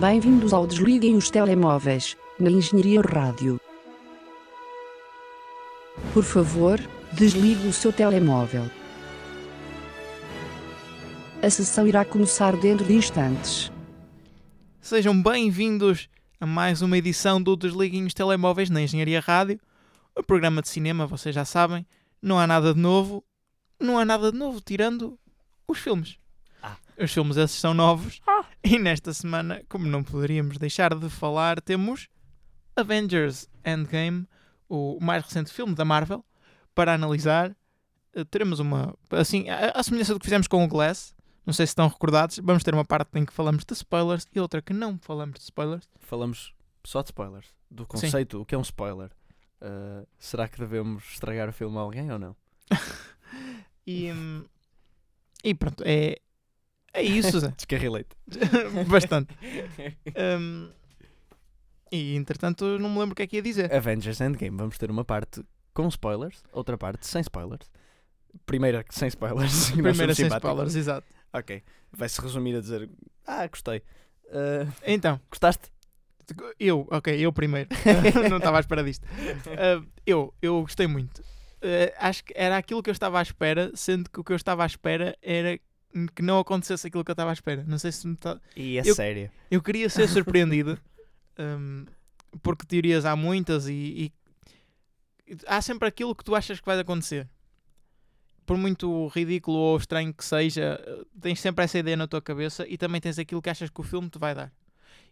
Bem-vindos ao Desliguem os Telemóveis, na Engenharia Rádio. Por favor, desligue o seu telemóvel. A sessão irá começar dentro de instantes. Sejam bem-vindos a mais uma edição do Desliguem os Telemóveis na Engenharia Rádio. O programa de cinema, vocês já sabem, não há nada de novo. Não há nada de novo, tirando os filmes. Ah. Os filmes esses são novos. E nesta semana, como não poderíamos deixar de falar, temos Avengers Endgame, o mais recente filme da Marvel, para analisar. Eh, Teremos uma. Assim, a, a semelhança do que fizemos com o Glass. Não sei se estão recordados. Vamos ter uma parte em que falamos de spoilers e outra que não falamos de spoilers. Falamos só de spoilers. Do conceito, o que é um spoiler. Uh, será que devemos estragar o filme a alguém ou não? E, hum, e pronto, é, é isso, Zé. Descarrilei-te. Bastante. Hum, e entretanto, não me lembro o que é que ia dizer. Avengers Endgame, vamos ter uma parte com spoilers, outra parte sem spoilers. Primeira sem spoilers. Primeira sem simpáticos. spoilers, exato. Ok. Vai-se resumir a dizer: Ah, gostei. Uh, Então, gostaste? eu, ok, eu primeiro. não estava à espera disto. Uh, eu, eu gostei muito. Uh, acho que era aquilo que eu estava à espera, sendo que o que eu estava à espera era que não acontecesse aquilo que eu estava à espera. Não sei se me está. E é Eu- sério. Eu queria ser surpreendido, hum, porque teorias há muitas e, e há sempre aquilo que tu achas que vai acontecer. Por muito ridículo ou estranho que seja, tens sempre essa ideia na tua cabeça e também tens aquilo que achas que o filme te vai dar.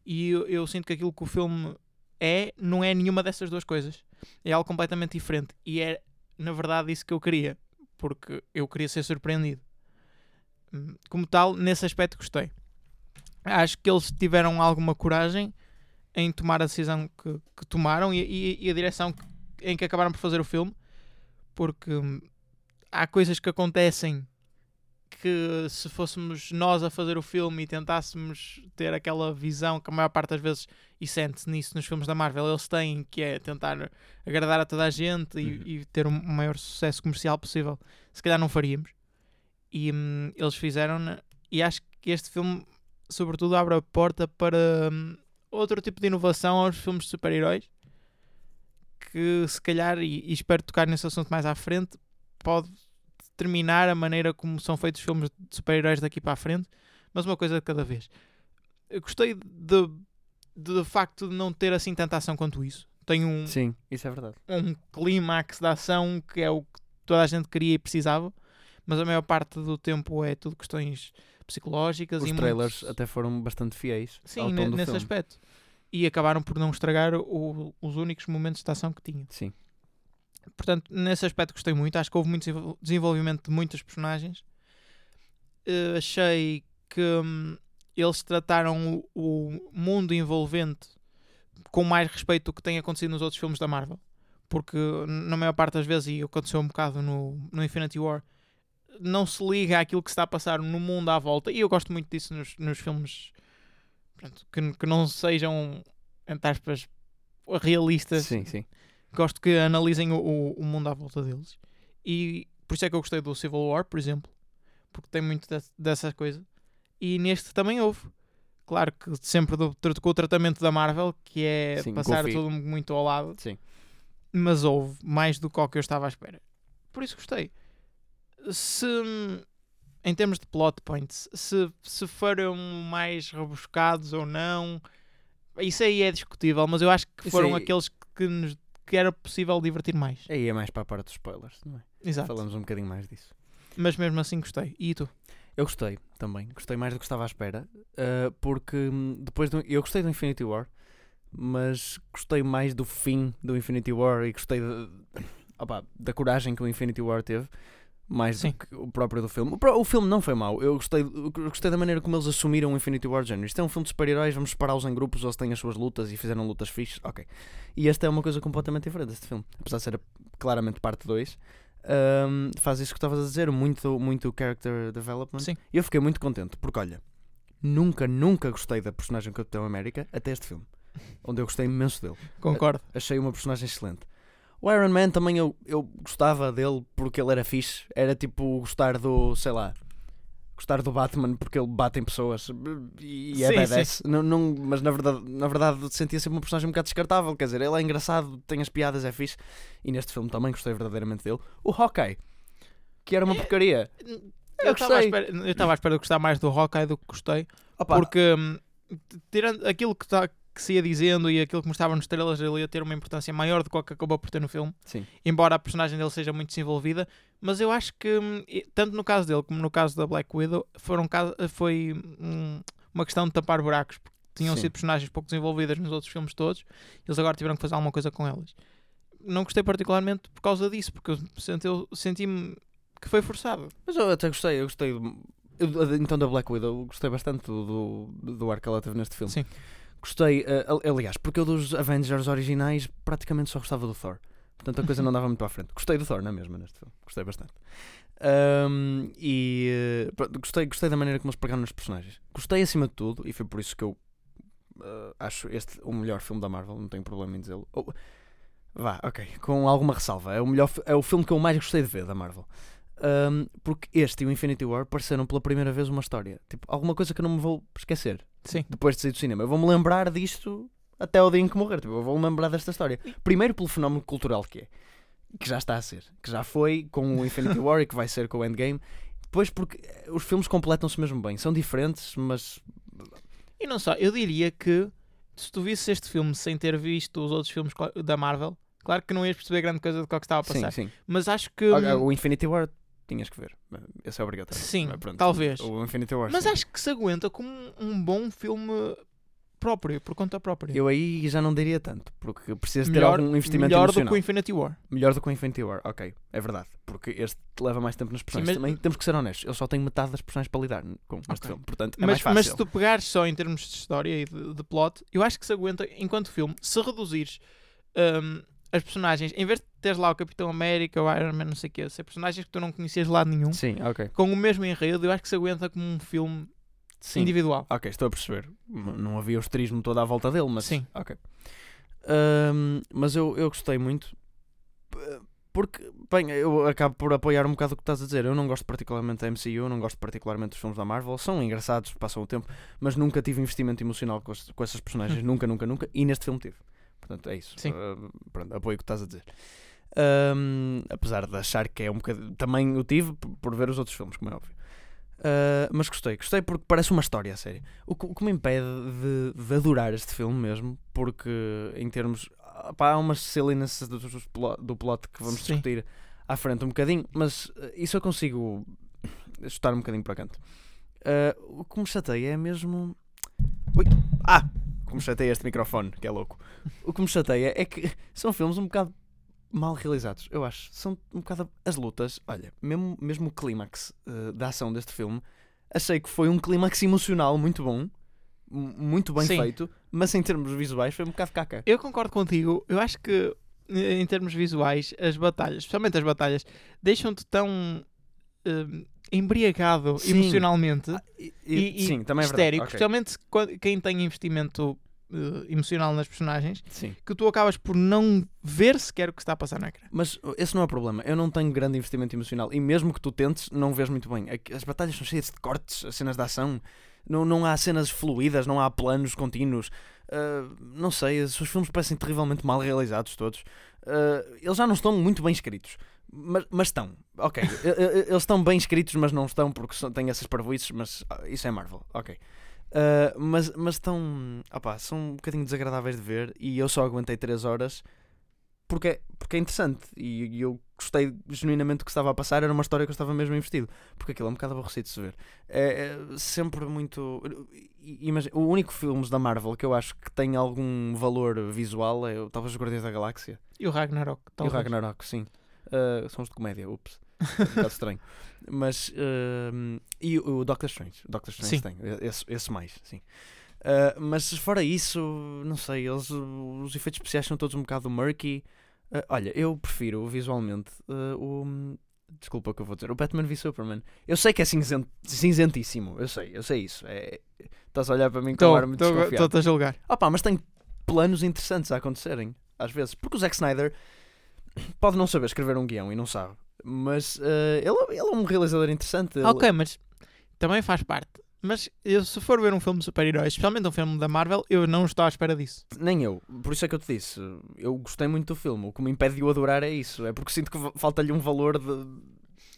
E eu, eu sinto que aquilo que o filme é, não é nenhuma dessas duas coisas. É algo completamente diferente. E é, na verdade, isso que eu queria. Porque eu queria ser surpreendido. Como tal, nesse aspecto gostei. Acho que eles tiveram alguma coragem em tomar a decisão que, que tomaram e, e- e a direção que- em que acabaram por fazer o filme, porque hum, há coisas que acontecem que se fôssemos nós a fazer o filme e tentássemos ter aquela visão que a maior parte das vezes e sente-se nisso nos filmes da Marvel eles têm que é tentar agradar a toda a gente e, Uhum. e ter o maior sucesso comercial possível. Se calhar não faríamos e hum, eles fizeram e acho que este filme sobretudo abre a porta para hum, outro tipo de inovação aos filmes de super-heróis que se calhar, e, e espero tocar nesse assunto mais à frente, pode determinar a maneira como são feitos os filmes de super-heróis daqui para a frente, mas uma coisa de cada vez. Eu gostei de, de facto de não ter assim tanta ação quanto isso. Tem um, Sim, isso é verdade. um clímax da ação que é o que toda a gente queria e precisava, mas a maior parte do tempo é tudo questões psicológicas Os trailers muito- até foram bastante fiéis Sim, nesse filme. aspecto. E acabaram por não estragar o- os únicos momentos de ação que tinham. Sim. Portanto, nesse aspecto gostei muito. Acho que houve muito desenvol- desenvolvimento de muitas personagens. Eh, achei que hum, eles trataram o, o mundo envolvente com mais respeito do que tem acontecido nos outros filmes da Marvel. Porque na maior parte das vezes, e aconteceu um bocado no, no Infinity War, não se liga àquilo que se está a passar no mundo à volta. E eu gosto muito disso nos, nos filmes pronto, que, que não sejam, entre aspas, realistas Sim, sim. gosto que analisem o, o, o mundo à volta deles. E por isso é que eu gostei do Civil War, por exemplo, porque tem muito de, dessa coisa. E neste também houve. Claro que sempre do, com o tratamento da Marvel, que é Sim, passar goofy. tudo muito ao lado, Sim. mas houve mais do que o que eu estava à espera. Por isso gostei. Se em termos de plot points, se, se foram mais rebuscados ou não, isso aí é discutível, mas eu acho que Isso foram aí- aqueles que, nos, que era possível divertir mais. Aí é mais para a parte dos spoilers, não é? Exato. Falamos um bocadinho mais disso. Mas mesmo assim gostei. E tu? Eu gostei também, gostei mais do que estava à espera, uh, porque hum, depois do, eu gostei do Infinity War, mas gostei mais do fim do Infinity War e gostei de- opa, da coragem que o Infinity War teve, mais Sim. do que o próprio do filme. O, o filme não foi mau, eu gostei, eu gostei da maneira como eles assumiram o Infinity War género. Isto é um filme de super-heróis, vamos separá-los em grupos, eles têm as suas lutas e fizeram lutas fixes, ok. E esta é uma coisa completamente diferente, este filme, apesar de ser claramente parte 2. hum, faz isso que estavas a dizer, muito, muito character development. Sim. E eu fiquei muito contente, porque olha, nunca, nunca gostei da personagem Capitão América até este filme, onde eu gostei imenso dele. Concordo. Achei uma personagem excelente. O Iron Man também eu, eu gostava dele porque ele era fixe. Era tipo gostar do, sei lá, gostar do Batman porque ele bate em pessoas e é Sim, badass. Não, não, mas na verdade, na verdade sentia sempre uma personagem um bocado descartável. Quer dizer, ele é engraçado, tem as piadas, é fixe. E neste filme também gostei verdadeiramente dele. O Hawkeye, que era uma porcaria. Eu estava à espera, eu estava à espera de gostar mais do Hawkeye do que gostei. Opa, Porque hum, tirando aquilo que, tá, que se ia dizendo e aquilo que mostrava nos estrelas, ele ia ter uma importância maior do que o que acabou por ter no filme. Sim. Embora a personagem dele seja muito desenvolvida. Mas eu acho que, hum, tanto no caso dele como no caso da Black Widow, foram, foi hum, uma questão de tapar buracos. Porque tinham Sim. sido personagens pouco desenvolvidas nos outros filmes todos. Eles agora tiveram que fazer alguma coisa com elas. Não gostei particularmente por causa disso, porque eu senti- senti-me que foi forçado. Mas eu até gostei, eu gostei. eu- então da Black Widow, eu gostei bastante do, do, do ar que ela teve neste filme. Sim. Gostei, ali- aliás, porque eu dos Avengers originais praticamente só gostava do Thor. Portanto a coisa não dava muito para a frente. Gostei do Thor, não é mesmo, neste filme. Gostei bastante. Ahm, e eh, gostei, gostei da maneira como eles pegaram nos personagens. Gostei acima de tudo, e foi por isso que eu eh, acho este o melhor filme da Marvel, não tenho problema em dizê-lo. Ou- vá, ok, com alguma ressalva. É o, melhor, é o filme que eu mais gostei de ver da Marvel. Um, porque este e o Infinity War pareceram pela primeira vez uma história. Tipo, alguma coisa que eu não me vou esquecer Sim. depois de sair do cinema. Eu vou-me lembrar disto até ao dia em que morrer. Tipo, eu vou-me lembrar desta história. Primeiro pelo fenómeno cultural que é. Que já está a ser. Que já foi com o Infinity War e que vai ser com o Endgame. Depois porque eh, os filmes completam-se mesmo bem. São diferentes, mas... E não só, eu diria que se tu visses este filme sem ter visto os outros filmes da Marvel, claro que não ias perceber grande coisa do que é que estava a Sim, passar. sim. Mas acho que. O Infinity War tinhas que ver. Esse é obrigatório. Sim, Mas pronto, talvez. O Infinity War, Mas sim. acho que se aguenta como um- um bom filme próprio, por conta própria. Eu aí já não diria tanto, porque precisa ter melhor algum investimento melhor do emocional. que o Infinity War. Melhor do que o Infinity War, ok, é verdade. Porque este leva mais tempo nas personagens. mas- Também temos que ser honestos. Eu só tenho metade das personagens para lidar com este Ok. filme. Portanto, é mais mas, fácil. mas se tu pegares só em termos de história e de, de plot, eu acho que se aguenta enquanto filme. Se reduzires hum, as personagens, em vez de teres lá o Capitão América, o Iron Man, não sei o quê, ser personagens que tu não conhecias de lado nenhum, Sim, ok. com o mesmo enredo, eu acho que se aguenta como um filme Sim. individual. Ok, estou a perceber. M- Não havia o esterismo todo à volta dele, mas. Sim. Ok. Ahm, mas eu, eu gostei muito. p- Porque, bem, eu acabo por apoiar um bocado o que estás a dizer. Eu não gosto particularmente da MCU, não gosto particularmente dos filmes da Marvel. São engraçados, passam o tempo, mas nunca tive investimento emocional com, as- com essas personagens. nunca, nunca, nunca. E neste filme tive. Portanto, é isso. Sim. Ah, pronto, apoio o que estás a dizer. Ahm, apesar de achar que é um bocadinho. Também o tive por, por ver os outros filmes, como é óbvio. Ah, mas gostei, gostei porque parece uma história a sério. O que, o que me impede de, de adorar este filme mesmo, porque em termos. ah, pá, há umas silliness do, do plot, do plot que vamos Sim. discutir à frente um bocadinho, mas ah, isso eu consigo chutar um bocadinho para canto. Ah, o que me chateia é mesmo. Ui! Ah! Como chateia este microfone, que é louco. O que me chateia é que são filmes um bocado mal realizados, eu acho. São um bocado as lutas. Olha, mesmo, mesmo o clímax eh, da ação deste filme, achei que foi um clímax emocional muito bom, muito bem Sim. feito, mas em termos visuais foi um bocado caca. Eu concordo contigo. Eu acho que, eh, em termos visuais, as batalhas, especialmente as batalhas, deixam-te tão hum, embriagado Sim. emocionalmente E, e, e sim, também é histérico, verdade. Ok. especialmente quem tem investimento eh, emocional nas personagens, Sim. que tu acabas por não ver sequer o que está a passar no ecrã. Mas uh, esse não é o problema. Eu não tenho grande investimento emocional. E mesmo que tu tentes, não vês muito bem. É As batalhas são cheias de cortes, as cenas de ação. Não, não há cenas fluídas, não há planos contínuos. Uh, não sei, os filmes parecem terrivelmente mal realizados todos. Uh, eles já não estão muito bem escritos. Mas, mas estão, ok. Eles estão bem escritos, mas não estão porque têm essas parvoices. Mas ah, isso é Marvel, ok. Uh, mas, mas estão, opá, são um bocadinho desagradáveis de ver. E eu só aguentei 3 horas porque é, porque é interessante e, e eu gostei genuinamente do que estava a passar. Era uma história que eu estava mesmo investido, porque aquilo é um bocado aborrecido de se ver. É, é sempre muito. Imagina, o único filmes da Marvel que eu acho que tem algum valor visual é talvez os Guardiões da Galáxia E o Ragnarok, e o talvez. Ragnarok, sim. Uh, são os de comédia, ups. É um bocado estranho. Mas. um, e o Doctor Strange. O Doctor Strange Sim. tem. Esse, esse mais, sim. Uh, mas fora isso, não sei, eles, os efeitos especiais são todos um bocado murky. Uh, olha, eu prefiro visualmente uh, o. Desculpa o que eu vou dizer. O Batman v Superman. Eu sei que é cinzent, cinzentíssimo. Eu sei, eu sei isso. É, estás a olhar para mim com um ar muito desconfiado. Estou-te a julgar. Opa, mas tem planos interessantes a acontecerem, às vezes. Porque o Zack Snyder pode não saber escrever um guião e não sabe. Mas eh, ele, ele é um realizador interessante. ele- Ok, mas também faz parte. Mas eu, se for ver um filme de super-heróis, especialmente um filme da Marvel, eu não estou à espera disso. Nem eu, por isso é que eu te disse. Eu gostei muito do filme. O que me impede de o adorar é isso. É porque sinto que falta-lhe um valor de.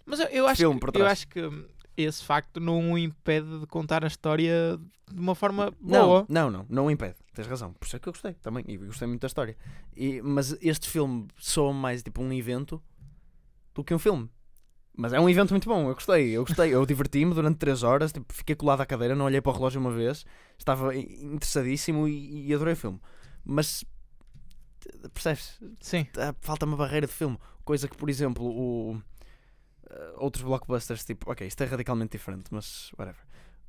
Mas eu, eu acho, Filme que, eu acho que hum, esse facto não o impede de contar a história de uma forma boa. Não, não, não, não o impede. Tens razão. Por isso é que eu gostei também. E gostei muito da história. E, mas este filme soa mais tipo um evento do que um filme. Mas é um evento muito bom, eu gostei, eu gostei, eu diverti-me durante 3 horas, tipo, fiquei colado à cadeira, não olhei para o relógio uma vez, estava interessadíssimo e, e adorei o filme. Mas percebes? Sim. Ah, Falta uma barreira de filme, coisa que, por exemplo, o, ah, outros blockbusters, tipo, ok, isto é radicalmente diferente, mas whatever.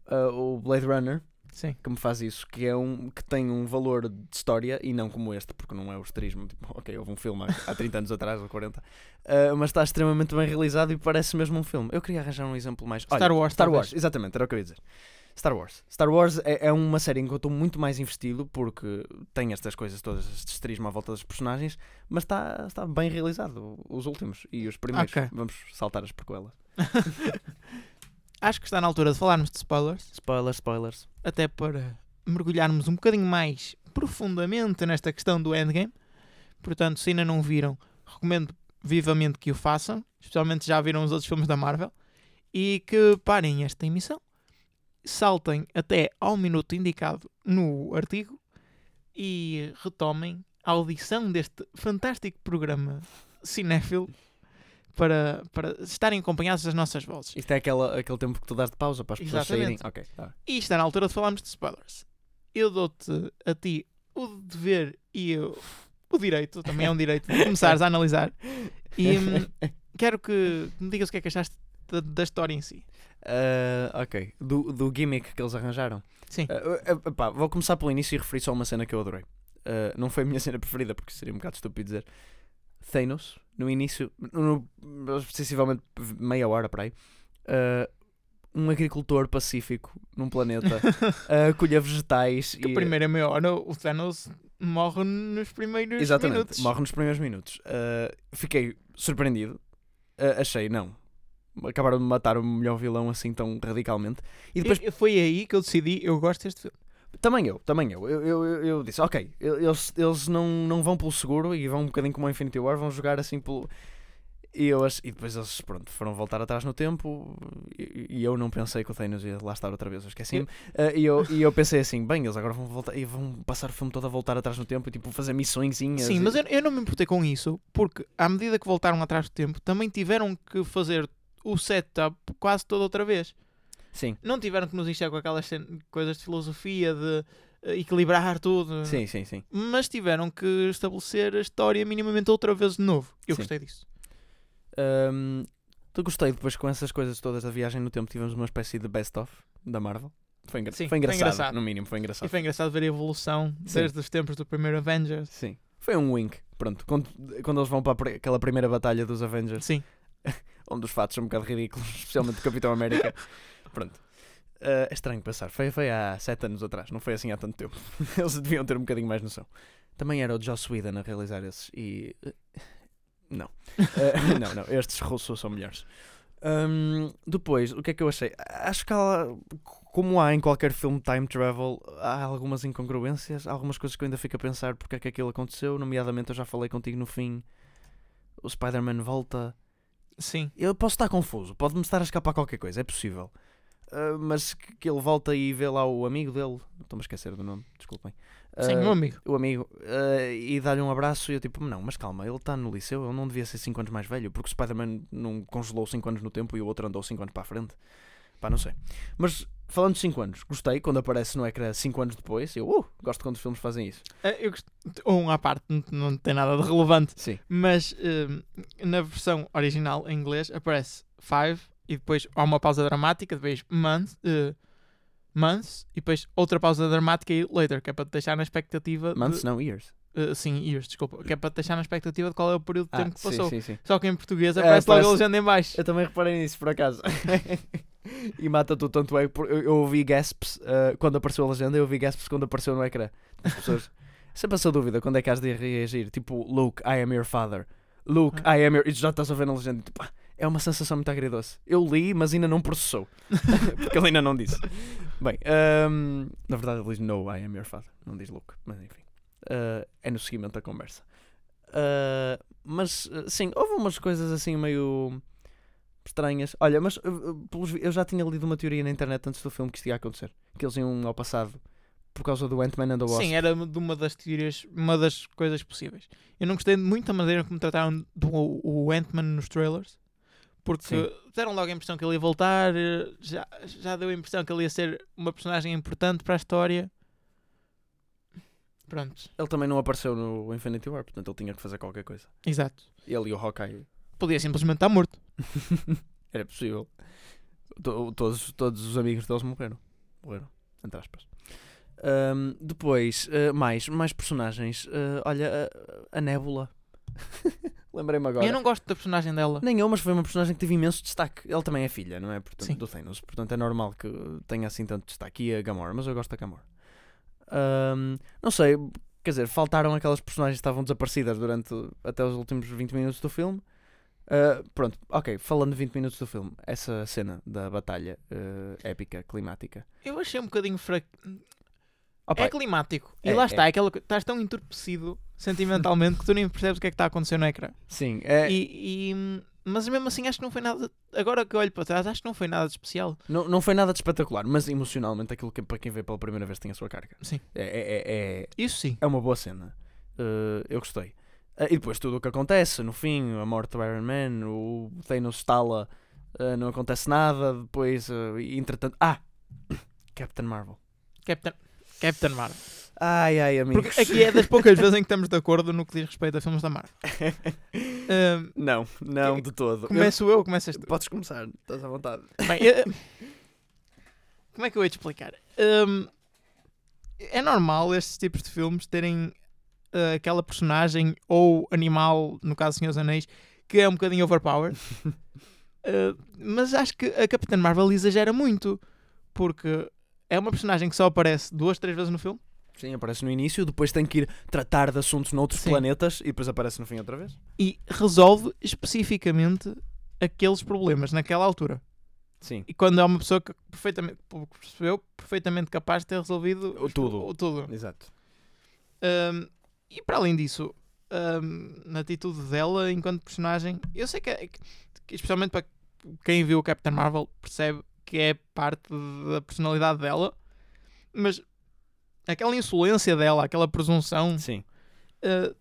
Ah, o Blade Runner, Sim. que me faz isso, que é um que tem um valor de história e não como este, porque não é o esterismo, tipo, ok, houve um filme há, há 30 anos atrás ou 40, ah, mas está extremamente bem realizado e parece mesmo um filme. Eu queria arranjar um exemplo mais. Olha, Star Wars, Star talvez. Wars, exatamente, era o que eu ia dizer. Star Wars. Star Wars é, é uma série em que eu estou muito mais investido porque tem estas coisas todas, este esterismo à volta dos personagens, mas está, está bem realizado, os últimos e os primeiros. Ok. Vamos saltar as prequelas. Acho que está na altura de falarmos de spoilers, Spoilers, spoilers. até para mergulharmos um bocadinho mais profundamente nesta questão do endgame. Portanto, se ainda não viram, recomendo vivamente que o façam, especialmente já viram os outros filmes da Marvel, e que parem esta emissão, saltem até ao minuto indicado no artigo e retomem a audição deste fantástico programa cinéfilo para, para estarem acompanhados das nossas vozes. Isto é aquela, aquele tempo que tu dás de pausa para as pessoas Exatamente. saírem. Ok, tá. E está na altura de falarmos de spoilers. Eu dou-te a ti o dever e eu, o direito, também é um direito, de começares a analisar. E hum, quero que me digas o que é que achaste da, da história em si. Ah, ok. Do, do gimmick que eles arranjaram. Sim. Ah, ah, pá, vou começar pelo início e referir só uma cena que eu adorei. Ah, não foi a minha cena preferida, porque seria um bocado estúpido dizer. Thanos, no início, no, sensivelmente meia hora para aí, ah, um agricultor pacífico num planeta a colher vegetais Que e. primeiro é maior, o Thanos morre nos primeiros Exatamente, minutos. morre nos primeiros minutos. Ah, fiquei surpreendido. Ah, achei, não. Acabaram de matar o melhor vilão assim tão radicalmente. E depois E- Foi aí que eu decidi, eu gosto deste filme. Também eu, também eu. Eu, eu, eu- disse, ok, eles, eles não, não vão pelo seguro e vão um bocadinho como o Infinity War, vão jogar assim pelo. E, eu, e depois eles, pronto, foram voltar atrás no tempo e, e eu não pensei que o Thanos ia lá estar outra vez, eu esqueci-me. Ah, e, eu, e eu pensei assim, bem, eles agora vão voltar e vão passar o filme todo a voltar atrás no tempo e tipo fazer missõezinhas. Sim, e- mas eu, eu não me importei com isso, porque à medida que voltaram atrás do tempo, também tiveram que fazer o setup quase toda outra vez. Sim, Não tiveram que nos encher com aquelas coisas de filosofia, de eh, equilibrar tudo. sim, sim, sim. Mas tiveram que estabelecer a história minimamente outra vez de novo. Eu Sim. gostei disso. Eu gostei depois com essas coisas todas da viagem no tempo, tivemos uma espécie de best-of da Marvel. Foi, engra- Sim, foi foi engraçado, engraçado. no mínimo, foi E engraçado. foi engraçado ver a evolução Sim. desde os tempos do primeiro Avengers. Sim. Foi um wink. Pronto, quando, quando eles vão para aquela primeira batalha dos Avengers, Sim. onde os fatos são um bocado ridículos, especialmente o Capitão América. Pronto. Ah, é estranho pensar. Foi, foi há sete anos atrás, não foi assim há tanto tempo. Eles deviam ter um bocadinho mais noção. Também era o Joss Whedon a realizar esses e. eh, Não. Ah, não, não. Estes russos são melhores. Ahm, depois, o que é que eu achei? Acho que há, como há em qualquer filme time travel, há algumas incongruências, há algumas coisas que eu ainda fico a pensar porque é que aquilo aconteceu. Nomeadamente, eu já falei contigo no fim. O Spider-Man volta. Sim. Eu posso estar confuso, pode-me estar a escapar qualquer coisa, é possível. Ah, mas que, que ele volta e vê lá o amigo dele, estou-me a esquecer do nome, desculpem. Sim, Ah, meu amigo. o amigo ah, e dá-lhe um abraço e eu tipo, não, mas calma, ele está no liceu, ele não devia ser 5 anos mais velho, porque o Spider-Man não congelou 5 anos no tempo e o outro andou 5 anos para a frente. Pá, não sei. Mas falando de 5 anos, gostei quando aparece no ecrã 5 anos depois, eu uh, gosto quando os filmes fazem isso. Eh, Eu gost... Um à parte, não, não tem nada de relevante. Sim. Mas eh, na versão original em inglês aparece five e depois há uma pausa dramática, depois month, eh, months e depois outra pausa dramática e later, que é para te deixar na expectativa. de- Months, não, years. Eh, sim, years, desculpa. Que é para deixar na expectativa de qual é o período de Ah, tempo que sim, passou. sim, sim. Só que em português É, aparece logo a parece- legenda em baixo. Eu também reparei nisso, por acaso. e mata tu tanto é eu, eu ouvi gasps ah, quando apareceu a legenda, eu ouvi gasps quando apareceu no ecrã. As pessoas. Sempre essa dúvida quando é que has de reagir. Tipo, Luke, I am your father. Luke, Ah. I am your. E já estás a ver na legenda. Tipo, ah, é uma sensação muito agridoce. Eu li, mas ainda não processou. Porque ele ainda não disse. Bem, ahm, na verdade ele diz No, I am your father. Não diz Luke, mas enfim. Ah, é no seguimento da conversa. Ah, mas, ah, sim, houve umas coisas assim meio estranhas. Olha, mas eu já tinha lido uma teoria na internet antes do filme que isto ia acontecer. Que eles iam ao passado por causa do Ant-Man and the Wasp. Sim, era de uma das teorias, uma das coisas possíveis. Eu não gostei muito da maneira como trataram do, o Ant-Man nos trailers, porque Sim. deram logo a impressão que ele ia voltar, já, já deu a impressão que ele ia ser uma personagem importante para a história. Pronto, Ele também não apareceu no Infinity War, portanto ele tinha que fazer qualquer coisa. exato. Ele e o Hawkeye Podia simplesmente estar morto. Era possível. To- todos, todos os amigos deles morreram. Morreram, entre aspas. Ahm, depois, ah, mais, mais personagens. Ah, olha, a, a Nebula. Lembrei-me agora. Eu não gosto da personagem dela. Nem eu, mas foi uma personagem que teve imenso destaque. Ele também é filha, não é? Portanto, Sim. do Thanos. Portanto, é normal que tenha assim tanto destaque. E a Gamora, mas eu gosto da Gamora. Ahm, não sei, quer dizer, faltaram aquelas personagens que estavam desaparecidas durante até os últimos 20 minutos do filme. Ah, pronto, ok, falando de 20 minutos do filme, essa cena da batalha ah, épica, climática. Eu achei um bocadinho fraco. É climático. E é- lá é. está, é aquela, estás tão entorpecido sentimentalmente que tu nem percebes o que é que está a acontecer no ecrã. sim, é, E, e- mas mesmo assim acho que não foi nada. Agora que olho para trás, acho que não foi nada de especial. não, não foi nada de espetacular, mas emocionalmente aquilo que para quem vê pela primeira vez tem a sua carga. Sim. É, é- é- é, Isso sim. é uma boa cena. Uh, eu gostei. Uh, e depois tudo o que acontece, no fim, a morte do Iron Man, o Thanos estala, uh, não acontece nada, depois, entretanto. Ah! Captain Marvel. Captain, Captain Marvel. Ai ai, amigos. Porque aqui é das poucas vezes em que estamos de acordo no que diz respeito a filmes da Marvel. Ahm, não, não, de todo. começo eu, começas Eu- tu. Podes começar, estás à vontade. Bem, como é que eu ia te explicar? Ahm, é normal estes tipos de filmes terem ah, aquela personagem ou animal, no caso Senhor dos Anéis, que é um bocadinho overpowered. Ah, mas acho que a Capitã Marvel exagera muito. Porque é uma personagem que só aparece duas, três vezes no filme. Sim, aparece no início, depois tem que ir tratar de assuntos noutros Sim. planetas e depois aparece no fim outra vez. E resolve especificamente aqueles problemas naquela altura. Sim. E quando é uma pessoa que perfeitamente, percebeu, perfeitamente capaz de ter resolvido O tudo. o tudo. Exato. Um, e para além disso, um, na atitude dela enquanto personagem, eu sei que, é- que especialmente para quem viu o Captain Marvel percebe que é parte da personalidade dela, mas aquela insolência dela, aquela presunção, Sim. uh,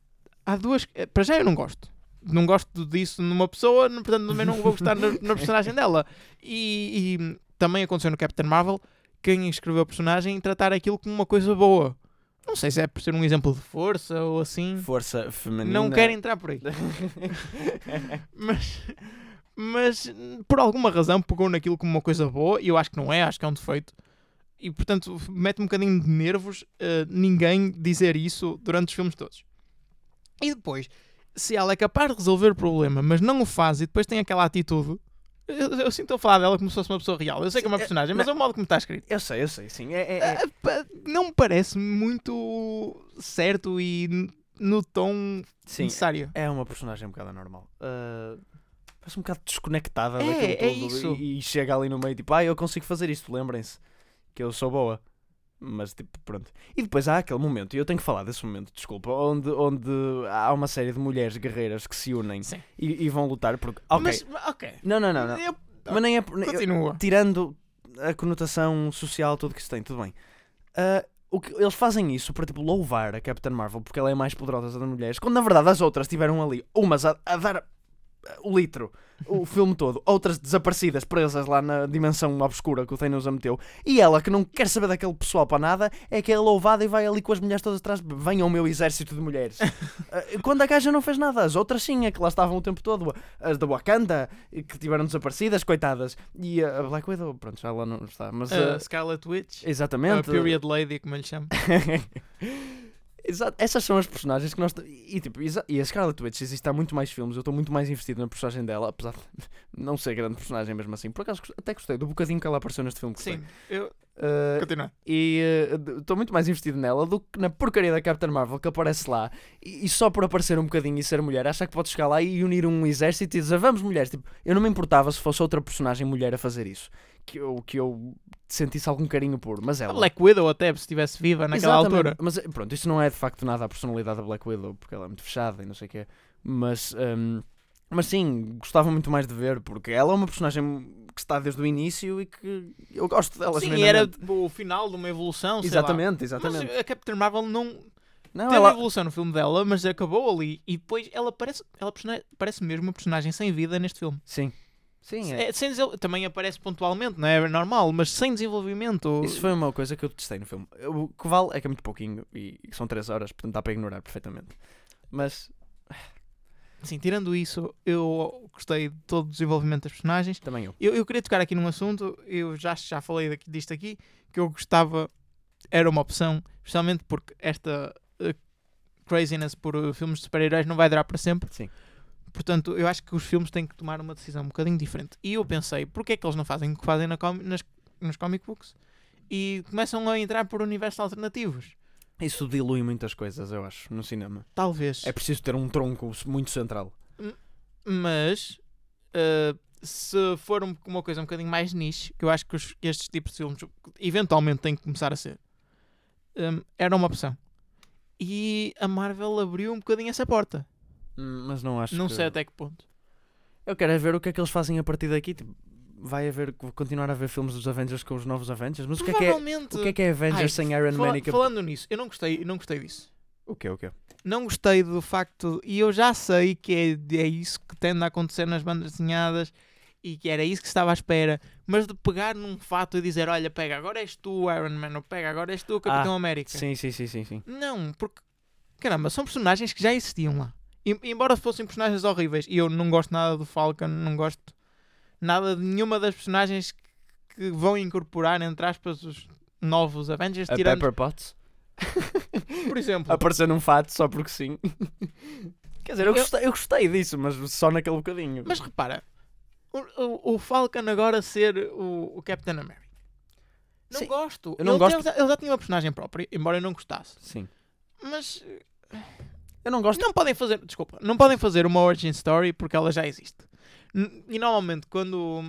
há duas. eh, Para já eu não gosto. Não gosto disso numa pessoa, portanto também não vou gostar na, na personagem dela. E, e também aconteceu no Captain Marvel quem escreveu a personagem tratar aquilo como uma coisa boa. Não sei se é por ser um exemplo de força ou assim. Força feminina. Não quero entrar por aí. Mas, mas por alguma razão pegou naquilo como uma coisa boa e eu acho que não é, acho que é um defeito. E portanto mete um bocadinho de nervos eh, ninguém dizer isso durante os filmes todos. E depois, se ela é capaz de resolver o problema, mas não o faz e depois tem aquela atitude. Eu, eu sinto a falar dela como se fosse uma pessoa real. Eu sei que é uma é- personagem, mas é o modo como está escrito. Eu sei, eu sei, sim. É, é- é- pá, Não me parece muito certo e no tom sim, necessário. é uma personagem um bocado anormal. Uh, parece um bocado desconectada É, daquilo é tudo. E, e chega ali no meio tipo, ah, eu consigo fazer isto, lembrem-se que eu sou boa. Mas tipo, pronto. E depois há aquele momento, e eu tenho que falar desse momento, desculpa, onde, onde há uma série de mulheres guerreiras que se unem e, e vão lutar porque. Ok. Mas, ok. Não, não, não, não. Eu- Mas nem é. por- eu- Continua. tirando a conotação social, tudo que isso tem, tudo bem. Ah, o que, eles fazem isso para tipo, louvar a Captain Marvel porque ela é mais poderosa das mulheres, quando na verdade as outras tiveram ali umas a, a dar o litro, o filme todo, outras desaparecidas, presas lá na dimensão obscura que o Thanos a meteu, e ela que não quer saber daquele pessoal para nada, é que é louvada e vai ali com as mulheres todas atrás, venham o meu exército de mulheres. Ah, quando a gaja não fez nada, as outras sim, é que lá estavam o tempo todo, as da Wakanda, que tiveram desaparecidas, coitadas, e a Black Widow, pronto, já lá não está, mas... Uh, ah, Scarlet Witch, a exatamente. Period Lady, como lhe chamo. Exato, essas são as personagens que nós. E, tipo, e a Scarlet Witch existe há muito mais filmes. Eu estou muito mais investido na personagem dela, apesar de não ser grande personagem mesmo assim. Por acaso até gostei do bocadinho que ela apareceu neste filme. Gostei. Sim, eu. Uh, Continua. e estou muito mais investido nela do que na porcaria da Captain Marvel que aparece lá e, e só por aparecer um bocadinho e ser mulher, acha que pode chegar lá e unir um exército e dizer vamos mulheres. Tipo, eu não me importava se fosse outra personagem mulher a fazer isso, que eu, que eu sentisse algum carinho por, mas A ela. Black Widow, até, se estivesse viva naquela Exatamente. altura. Mas pronto, isso não é de facto nada a personalidade da Black Widow, porque ela é muito fechada e não sei o quê. Mas, hum, mas sim, gostava muito mais de ver, porque ela é uma personagem que está desde o início e que eu gosto dela. Sim, era tipo, o final de uma evolução. Exatamente, exatamente. Mas a Captain Marvel não não, teve ela... evolução no filme dela, mas acabou ali. E depois ela parece, ela parece mesmo uma personagem sem vida neste filme. Sim. Sim, é. É, sem desel- também aparece pontualmente, não é normal, mas sem desenvolvimento. Isso foi uma coisa que eu testei no filme. O que vale é que é muito pouquinho e são 3 horas, portanto dá para ignorar perfeitamente. Mas Sim, tirando isso, eu gostei de todo o desenvolvimento das personagens. também eu. Eu, eu queria tocar aqui num assunto, eu já, já falei daqui, disto aqui, que eu gostava, era uma opção, especialmente porque esta eh, craziness por eh, filmes de super-heróis não vai durar para sempre. Sim. Portanto, eu acho que os filmes têm que tomar uma decisão um bocadinho diferente. E eu pensei, porquê é que eles não fazem o que fazem na com- nas, nos comic books? E começam a entrar por universos alternativos. Isso dilui muitas coisas, eu acho, no cinema. Talvez. É preciso ter um tronco muito central. Mas eh, se for um- uma coisa um bocadinho mais niche, que eu acho que os- que estes tipos de filmes eventualmente têm que começar a ser, hum, era uma opção. E a Marvel abriu um bocadinho essa porta. Hum, Mas não acho Não que... sei até que ponto. Eu quero é ver o que é que eles fazem a partir daqui. Tipo, vai haver, continuar a haver filmes dos Avengers com os novos Avengers? Mas o que é que é, o que é, que é Avengers Ai, sem Iron fala- Man e Cap... falando nisso, eu não gostei, não gostei disso. O quê, o quê? Não gostei do facto, e eu já sei que é, é isso que tende a acontecer nas bandas desenhadas e que era isso que estava à espera, mas de pegar num fato e dizer: Olha, pega, agora és tu, Iron Man, ou pega, agora és tu, o Capitão América. Sim, sim, sim, sim, sim. Não, porque caramba, são personagens que já existiam lá. Embora fossem personagens horríveis, e eu não gosto nada do Falcon, não gosto nada de nenhuma das personagens que, vão incorporar, entre aspas, os novos Avengers, A tirando, Pepper Potts por exemplo. aparecer num fato só porque sim. Quer dizer, eu Eu- gostei, eu gostei disso, mas só naquele bocadinho. Mas repara, o, o, o Falcon agora ser o, o Captain America. Não Sim, gosto. eu não ele, gosto- já- ele já tinha uma personagem própria, embora eu não gostasse. Sim. Mas Eu não gosto. não podem fazer, desculpa, não podem fazer uma origin story porque ela já existe. E normalmente quando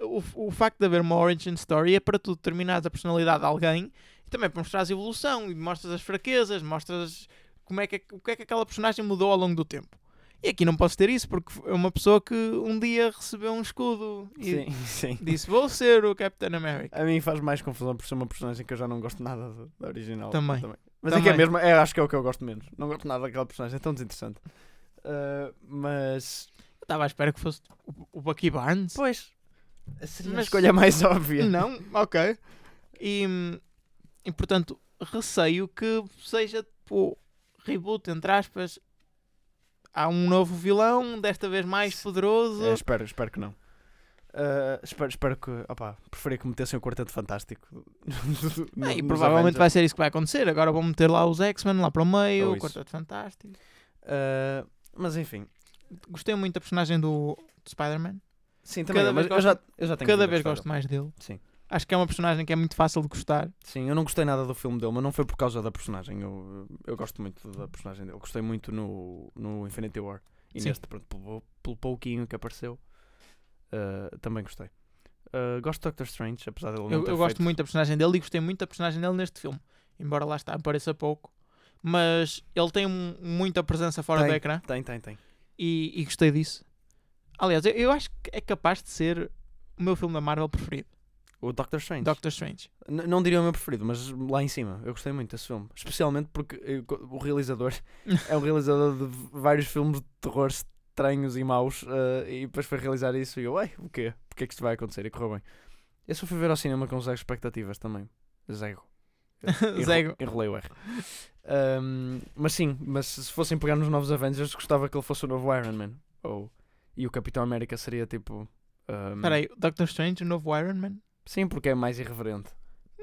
o, o facto de haver uma origin story é para tu determinares a personalidade de alguém e também para mostrar a evolução e mostras as fraquezas, mostras como é que, o que é que aquela personagem mudou ao longo do tempo. E aqui não posso ter isso porque é uma pessoa que um dia recebeu um escudo e Sim, sim. disse vou ser o Captain America. A mim faz mais confusão por ser uma personagem que eu já não gosto nada da original. Também. Mas é que é Também. mesmo, é, acho que é o que eu gosto menos. Não gosto nada daquela personagem, é tão desinteressante. Ah, mas. Eu estava à espera que fosse o, o Bucky Barnes. Pois. Seria a Mas- escolha mais óbvia. Não, ok. E, e portanto, receio que seja tipo reboot, entre aspas. Há um novo vilão, desta vez mais poderoso. É, espero, espero que não. Ah, espero, espero que. Opá, preferia que metessem o Quarteto Fantástico. no- Ah, e provavelmente Avengers. vai ser isso que vai acontecer. Agora vão meter lá os X-Men lá para o meio, Ou o. Quarteto Fantástico. Ah, mas enfim. Gostei muito da personagem do, do Spider-Man. Sim, também. Cada eu, mas vez eu já, eu já tenho Cada vez gosto mais dele. Sim. Acho que é uma personagem que é muito fácil de gostar. Sim, eu não gostei nada do filme dele, mas não foi por causa da personagem. Eu, eu gosto muito da personagem dele. Gostei muito no, no Infinity War. E Sim. neste, pronto, pelo, pelo pouquinho que apareceu, ah, também gostei. Ah, gosto de Doctor Strange, apesar dele não Eu, eu gosto feito- muito da personagem dele e gostei muito da personagem dele neste filme. Embora lá está, apareça pouco. Mas ele tem um- muita presença fora Tem. do ecrã Tem, tem, tem. e, e gostei disso. Aliás, eu, eu acho que é capaz de ser o meu filme da Marvel preferido, O Doctor Strange. Doctor Strange. N- não diria o meu preferido, mas lá em cima. Eu gostei muito desse filme. Especialmente porque co- o realizador é um realizador de vários filmes de terror estranhos e maus. eh, e depois foi realizar isso e eu, ué, o quê? Porquê é que isto vai acontecer? E correu bem. Eu só fui ver ao cinema com zero expectativas também. Zero. Enro- Zero. Enrolei o R. Ahm, mas sim, mas se fossem pegar nos novos Avengers, gostava que ele fosse o novo Iron Man. Ou, e o Capitão América seria tipo. Espera aí, o Doctor Strange, o novo Iron Man? Sim, porque é mais irreverente.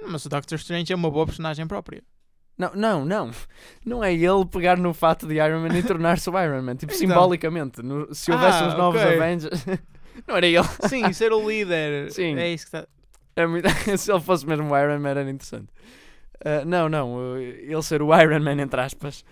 Mas o Doctor Strange é uma boa personagem própria. Não, não, não. Não é ele pegar no fato de Iron Man e tornar-se o Iron Man. Tipo, Então. simbolicamente. no- se houvesse Ah, uns novos ok. Avengers. não era ele. Sim, ser o líder. Sim. É isso que está. É muito- se ele fosse mesmo o Iron Man era interessante. Ah, não, não. uh, ele ser o Iron Man, entre aspas.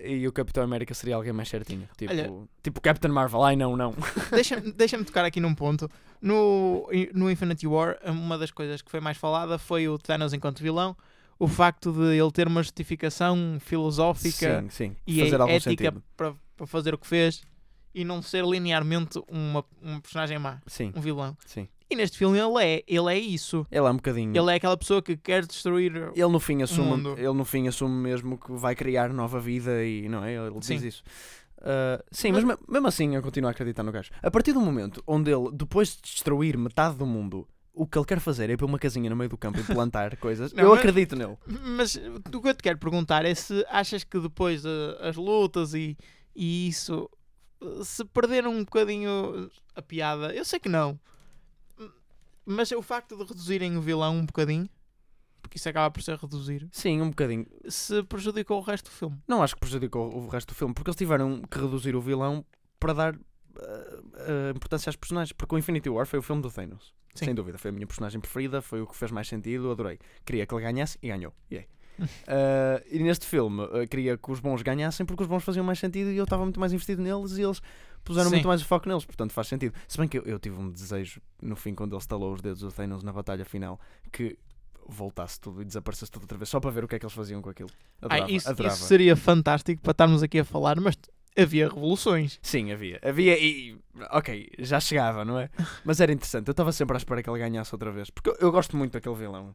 E o Capitão América seria alguém mais certinho. Tipo, Olha- tipo Captain Marvel. Ai, não, não. Deixa-me deixa tocar aqui num ponto. No, no Infinity War, uma das coisas que foi mais falada foi o Thanos enquanto vilão. O facto de ele ter uma justificação filosófica Sim, sim. e ética sentido. para para fazer o que fez e não ser linearmente uma, uma personagem má, Sim, um vilão. sim. E neste filme ele é, ele é isso. Ele é um bocadinho. Ele é aquela pessoa que quer destruir. Ele no fim assume, mundo. ele no fim assume mesmo que vai criar nova vida e não é? Ele diz Sim. isso. Ah, sim, mas, me- mesmo assim eu continuo a acreditar no gajo. A partir do momento onde ele, depois de destruir metade do mundo, o que ele quer fazer é ir para uma casinha no meio do campo e plantar coisas, Não, eu mas- acredito nele. Mas o que eu te quero perguntar é se achas que depois eh, as lutas e, e isso eh, se perderam um bocadinho a piada. Eu sei que não. Mas o facto de reduzirem o vilão um bocadinho, porque isso acaba por ser reduzir, Sim, um bocadinho. se prejudicou o resto do filme. Não acho que prejudicou o resto do filme, porque eles tiveram que reduzir o vilão para dar ah, ah, importância às personagens. Porque o Infinity War foi o filme do Thanos. Sim. Sem dúvida, foi a minha personagem preferida, foi o que fez mais sentido, adorei. Queria que ele ganhasse e ganhou. Yay. Ah, e neste filme ah, queria que os bons ganhassem porque os bons faziam mais sentido e eu estava muito mais investido neles e eles puseram Sim. muito mais o foco neles, portanto faz sentido. Se bem que eu, eu tive um desejo no fim, quando ele estalou os dedos do Thanos na batalha final, que voltasse tudo e desaparecesse tudo outra vez, só para ver o que é que eles faziam com aquilo. Ai, Adorava, isso, adorava. isso seria fantástico para estarmos aqui a falar, mas havia revoluções. Sim, havia. Havia e. Ok, já chegava, não é? Mas era interessante. Eu estava sempre à espera que ele ganhasse outra vez. Porque eu, eu gosto muito daquele vilão.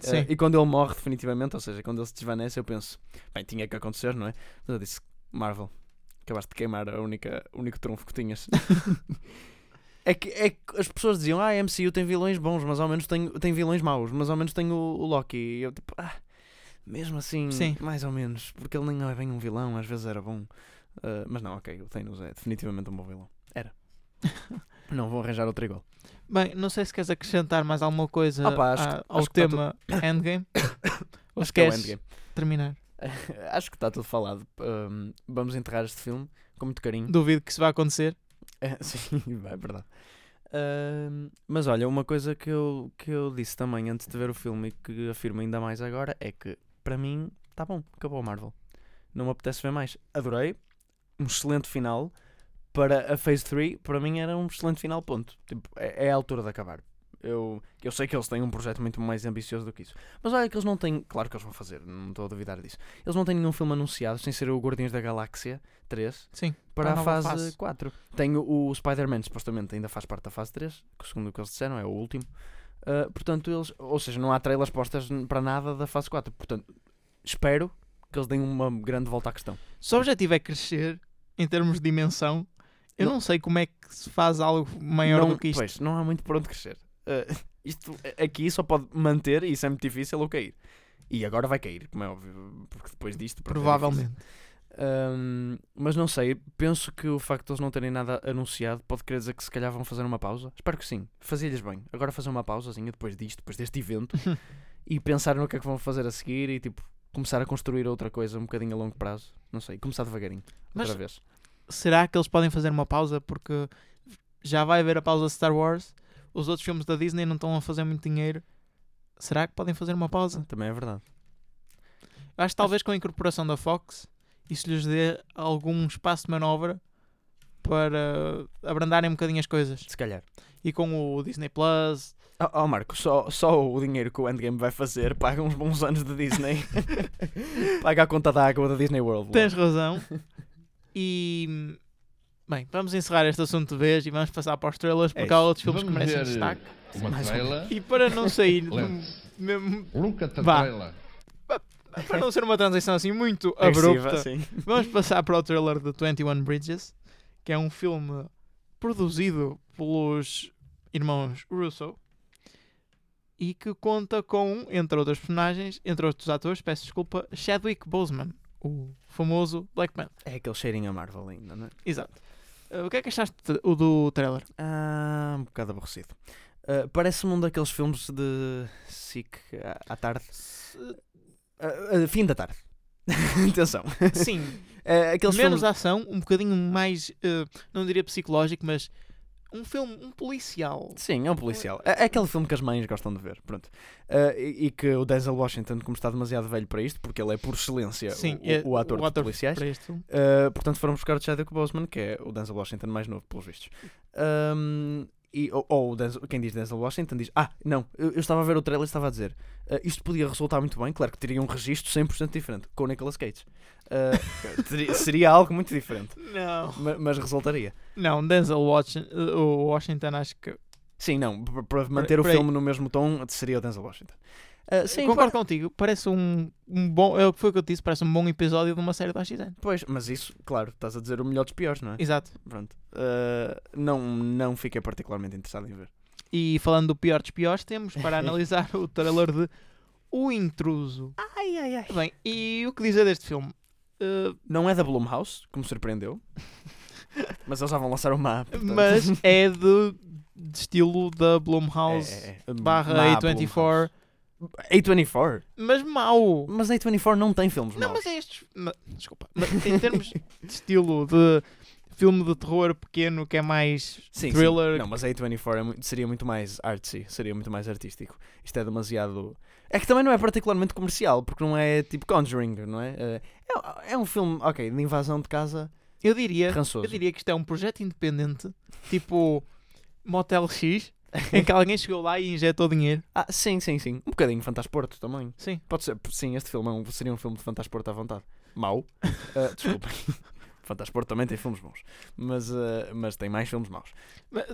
Sim. Eh, e quando ele morre, definitivamente, ou seja, quando ele se desvanece, eu penso, bem, tinha que acontecer, não é? Mas eu disse, Marvel, acabaste de queimar a única, o único trunfo que tinhas. é, que, é que as pessoas diziam, ah, a MCU tem vilões bons, mas ao menos tem, tem vilões maus, mas ao menos tem o, o Loki. E eu tipo, ah, mesmo assim, Sim. mais ou menos, porque ele nem é bem um vilão, às vezes era bom. Uh, mas não, ok, o Thanos é definitivamente um bom vilão. Era. não, vou arranjar outro igual. Bem, não sei se queres acrescentar mais alguma coisa Opa, acho a- que- ao acho que tá tema Endgame. Ou Acho que é o Endgame. terminar? Acho que está tudo falado. Um, vamos enterrar este filme com muito carinho. Duvido que isso vai acontecer. É, sim, é verdade. Um, mas olha, uma coisa que eu, que eu disse também antes de ver o filme e que afirmo ainda mais agora é que para mim está bom, acabou a Marvel. Não me apetece ver mais. Adorei, um excelente final. Para a Phase 3, para mim era um excelente final, ponto. Tipo, é, é a altura de acabar. Eu, eu sei que eles têm um projeto muito mais ambicioso do que isso. Mas olha que eles não têm. Claro que eles vão fazer, não estou a duvidar disso. Eles não têm nenhum filme anunciado sem ser o Guardiões da Galáxia 3 Sim. para a fase, fase. 4. Tem o, o Spider-Man, supostamente ainda faz parte da fase 3, que segundo o que eles disseram é o último. Ah, portanto, eles. Ou seja, não há trailers postas para nada da fase 4. Portanto, espero que eles deem uma grande volta à questão. Se o objetivo é crescer em termos de dimensão, eu não, Não- sei como é que se faz algo maior não, do que isto. Pois, não há muito por onde crescer. Ah, isto aqui só pode manter, e isso é muito difícil, ou cair. E agora vai cair, como é óbvio, porque depois disto. é. Provavelmente. Ahm, mas não sei, penso que o facto de eles não terem nada anunciado pode querer dizer que se calhar vão fazer uma pausa. Espero que sim, fazia-lhes bem. Agora fazer uma pausazinha depois disto, depois deste evento e pensar no que é que vão fazer a seguir e tipo começar a construir outra coisa um bocadinho a longo prazo. Não sei, começar devagarinho, Mas- outra vez. Será que eles podem fazer uma pausa? Porque já vai haver a pausa de Star Wars. Os outros filmes da Disney não estão a fazer muito dinheiro. Será que podem fazer uma pausa? Também é verdade. Acho que talvez com a incorporação da Fox isso lhes dê algum espaço de manobra para abrandarem um bocadinho as coisas. Se calhar. E com o Disney Plus, Oh, oh, Marco, só, só o dinheiro que o Endgame vai fazer paga uns bons anos de Disney. paga a conta da água da Disney World. tens razão. E bem, vamos encerrar este assunto de vez e vamos passar para os trailers porque É há outros filmes que Vamos merecem ver destaque. uma Mais um. trailer. E para não sair mesmo, look at para não ser uma transição assim muito Agressiva, abrupta, vamos passar para o trailer de 21 Bridges, que é um filme produzido pelos irmãos Russo e que conta com, entre outras personagens, entre outros atores, peço desculpa, Chadwick Boseman, o famoso Black Panther. É aquele cheirinho a Marvel ainda, não é? Exato. Uh, o que é que achaste o do trailer? Ah, um bocado aborrecido. Ah, Parece-me um daqueles filmes de SIC à, à tarde. Ah, fim da tarde. Atenção. Sim, Aqueles menos filmes... ação, um bocadinho mais, eh, não diria psicológico, mas um filme, um policial. Sim, é um policial. É, é aquele filme que as mães gostam de ver. Pronto. Ah, e, e que o Denzel Washington, como está demasiado velho para isto, porque ele é por excelência Sim, o, é o ator de policiais, para este filme. Uh, portanto, foram buscar o Chadwick Boseman, que é o Denzel Washington mais novo, pelos vistos. Um, e, ou, ou o quem diz Denzel Washington diz: Ah, não, eu, eu estava a ver o trailer e estava a dizer: "Uh, Isto podia resultar muito bem. Claro que teria um registro 100% diferente com o Nicolas Cage. Uh, teria- seria algo muito diferente, Não. ma- mas resultaria. Não, Denzel Washington, o Washington acho que. Sim, não, para manter o por aí. filme no mesmo tom, seria o Denzel Washington. Uh, sim, Concordo contigo, parece um, um bom. É o que foi o que eu disse, parece um bom episódio de uma série da XN. Pois, mas isso, claro, estás a dizer o melhor dos piores, não é? Exato. Pronto. Uh, não, não fiquei particularmente interessado em ver. E falando do pior dos piores, temos para analisar o trailer de O Intruso. Ai, ai, ai. Bem, e o que dizer deste filme? Uh, Não é da Blumhouse, que me surpreendeu. mas eles já vão lançar uma app. portanto. mas é de, de estilo da Blumhouse É, é, é. barra Má A24, Blumhouse. A24? mas mau. Mas a A24 não tem filmes Não, maus. mas é estes. ma- Desculpa. Mas em termos de estilo de filme de terror pequeno que é mais Sim, thriller. sim. Não, mas a A24 é mu- seria muito mais artsy, seria muito mais artístico. Isto é demasiado. É que também não é particularmente comercial, porque não é tipo Conjuring, não é? É, é- é um filme, ok, de invasão de casa Eu diria, rançoso. eu diria que isto é um projeto independente, tipo Motel X, em que alguém chegou lá e injetou dinheiro. Ah, sim, sim, sim. Um bocadinho Fantasporto também. Sim. Pode ser, sim, este filme é um- seria um filme de Fantasporto à vontade. Mau. Ah, desculpem. Fantasporto também tem filmes bons. Mas, ah, mas tem mais filmes maus. Mas,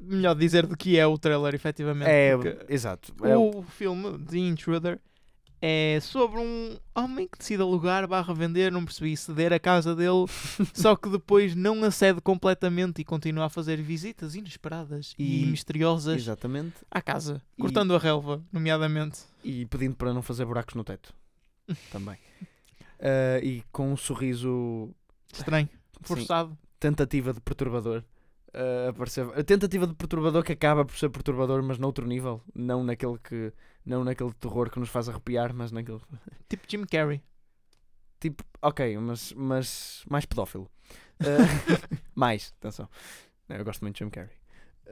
Melhor dizer do que é o trailer, efetivamente. É, exato. É o- o filme The Intruder é sobre um homem que decide alugar barra vender, não percebi, ceder a casa dele, só que depois não acede completamente e continua a fazer visitas inesperadas e, E- misteriosas Exatamente. à casa, E- cortando a relva, nomeadamente. E pedindo para não fazer buracos no teto. Também. Ah, e com um sorriso. Estranho, sim, forçado. tentativa de perturbador. ah, aparecer, a tentativa de perturbador que acaba por ser perturbador, mas noutro nível. Não naquele que. Não naquele terror que nos faz arrepiar, mas naquele. Tipo Jim Carrey. Tipo, ok, mas, mas mais pedófilo. Ah, mais, atenção. Não, Eu gosto muito de Jim Carrey.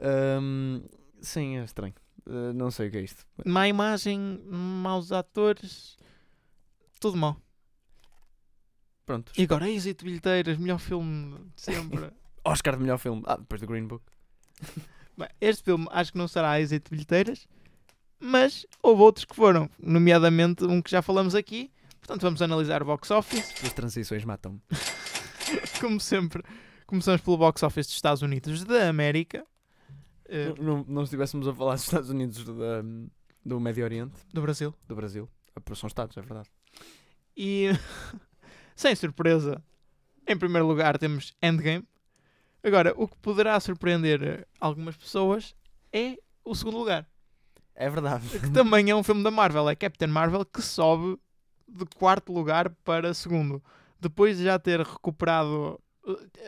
Ahm, sim, é estranho. Ah, não sei o que é isto. Má imagem, maus atores, tudo mau. Pronto. E agora, Êxito Bilheteiras, melhor filme de sempre. Oscar de melhor filme. Ah, depois do Green Book. Bem, este filme acho que não será êxito bilheteiras, mas houve outros que foram, nomeadamente um que já falamos aqui. Portanto, vamos analisar o box office. As transições matam-me. Como sempre, começamos pelo box office dos Estados Unidos da América, eh, Não, não, não estivéssemos a falar dos Estados Unidos do, da- do Médio Oriente, do Brasil. do Brasil. São Estados, é verdade. E, sem surpresa, em primeiro lugar temos Endgame. Agora, o que poderá surpreender algumas pessoas é o segundo lugar. É verdade. que também é um filme da Marvel, é Captain Marvel que sobe de quarto lugar para segundo. Depois de já ter recuperado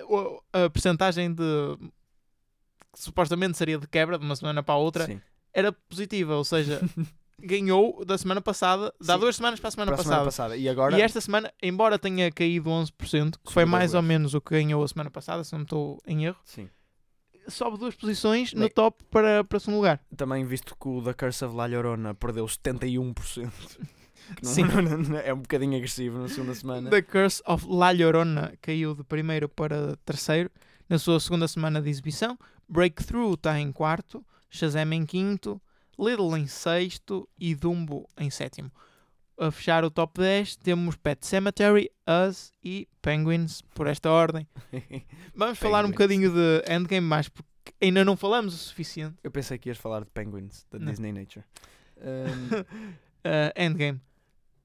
o- a percentagem de que supostamente seria de quebra de uma semana para a outra, Sim. era positiva, ou seja, ganhou da semana passada, dá Sim. duas semanas para a semana Para a passada. semana passada. E agora. E esta semana, embora tenha caído 11%, que foi Subiu mais ou menos o que ganhou a semana passada, se não estou em erro, Sim. Sobe duas posições no Bem, top para, para segundo lugar. Também visto que o da Curse of La Llorona perdeu 71%. Que não- Sim. não- não- é um bocadinho agressivo na segunda semana. The Curse of La Llorona caiu de primeiro para terceiro na sua segunda semana de exibição. Breakthrough está em quarto, Shazam em quinto, Little em sexto e Dumbo em sétimo. A fechar o top 10 temos Pet Cemetery, Us e Penguins por esta ordem. Vamos falar um bocadinho de Endgame mais porque ainda não falamos o suficiente. Eu pensei que ias falar de Penguins, da Não. Disney Nature. Um, Uh, Endgame.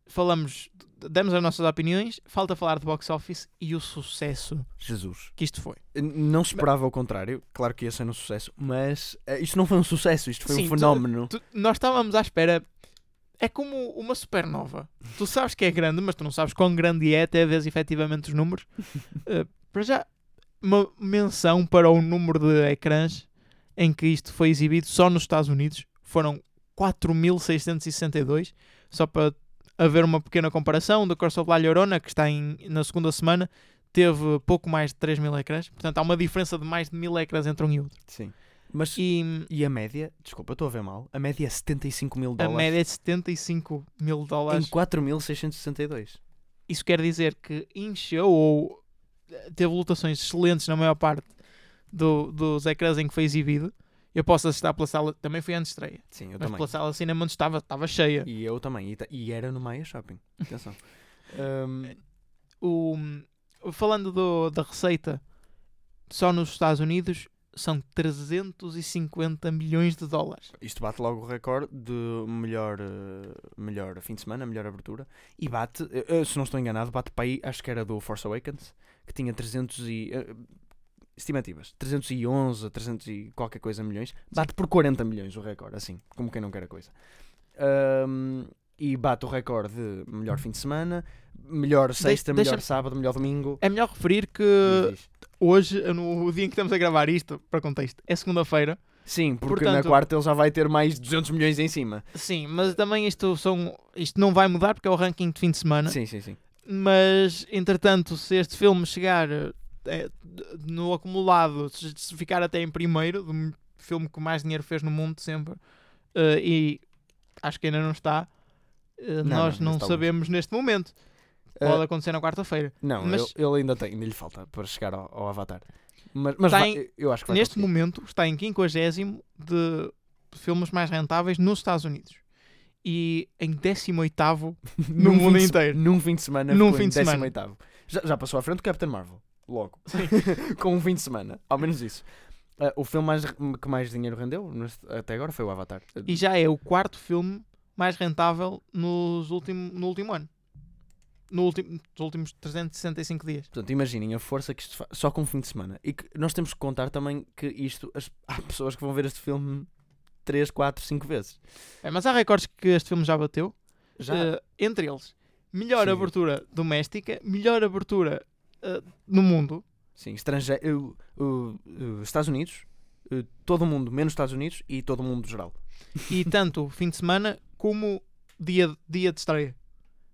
Falamos, demos as nossas opiniões, falta falar de box office e o sucesso Jesus. que isto foi. Não se esperava o contrário, claro que ia ser um sucesso, mas eh, isto não foi um sucesso, isto foi Sim, um tu- fenómeno. Tu- nós estávamos à espera. É como uma supernova. Tu sabes que é grande, mas tu não sabes quão grande é até vês efetivamente os números. Uh, para já, uma menção para o número de ecrãs em que isto foi exibido só nos Estados Unidos. Foram 4.662. Só para haver uma pequena comparação. The Curse of La Llorona, que está em, na segunda semana, teve pouco mais de 3 mil ecrãs. Portanto, há uma diferença de mais de mil ecrãs entre um e outro. Sim. Mas e, E a média, desculpa, estou a ver mal, a média é 75 mil a dólares média é de 75 mil em dólares. 4.662. Isso quer dizer que encheu ou eh, teve lotações excelentes na maior parte do- dos ecrãs em que foi exibido. Eu posso assistir pela sala, também fui antes de estreia, Sim, eu mas também. pela sala cinema onde estava, estava cheia. E eu também. E, e era no Maia Shopping. Atenção. Ahm, O, falando do- da receita, só nos Estados Unidos são 350 milhões de dólares. isto bate logo o recorde de melhor, eh, melhor fim de semana, melhor abertura. E bate, eh, eh, se não estou enganado, bate para aí, acho que era do Force Awakens, que tinha 300 e. estimativas, 311, 300 e qualquer coisa milhões. Bate por 40 milhões o recorde, assim, como quem não quer a coisa. Ahm, e bate o recorde de melhor fim de semana, melhor sexta, melhor deixa-me- sábado, melhor domingo. É melhor referir que. Hoje, no dia em que estamos a gravar isto, para contexto, é segunda-feira. Sim, porque na Portanto- quarta ele já vai ter mais 200 milhões em cima. Sim, mas também isto, são, isto não vai mudar porque é o ranking de fim de semana. Sim, sim, sim. Mas, entretanto, se este filme chegar eh, no acumulado, se ficar até em primeiro, do filme que mais dinheiro fez no mundo sempre, eh, e acho que ainda não está, eh, Não, nós não, não, sabemos neste momento. Ah, Pode acontecer na quarta-feira. Não, Mas- ele, ele ainda tem, ainda lhe falta para chegar ao, ao Avatar. Mas, mas vai- em- eu acho que vai Neste conseguir. momento está em 50 de filmes mais rentáveis nos Estados Unidos. E em 18 no mundo inteiro. Num fim de semana. Num fim de semana. 18º. Já, já passou à frente do Captain Marvel. Logo. Com um fim de semana. Ao menos isso. Ah, o filme mais, que mais dinheiro rendeu até agora foi o Avatar. E já é o quarto filme mais rentável nos último, no último ano. No último, nos últimos 365 dias. Portanto, imaginem a força que isto faz. Só com um fim de semana. E que nós temos que contar também que isto. as- há pessoas que vão ver este filme 3, 4, 5 vezes. É, mas há recordes que este filme já bateu. Já. Eh, entre eles, melhor Sim. abertura doméstica, melhor abertura eh, no mundo. Sim, estrangeiro. Estados Unidos. eh, todo o mundo, menos Estados Unidos e todo o mundo geral. E tanto fim de semana como dia, dia de estreia.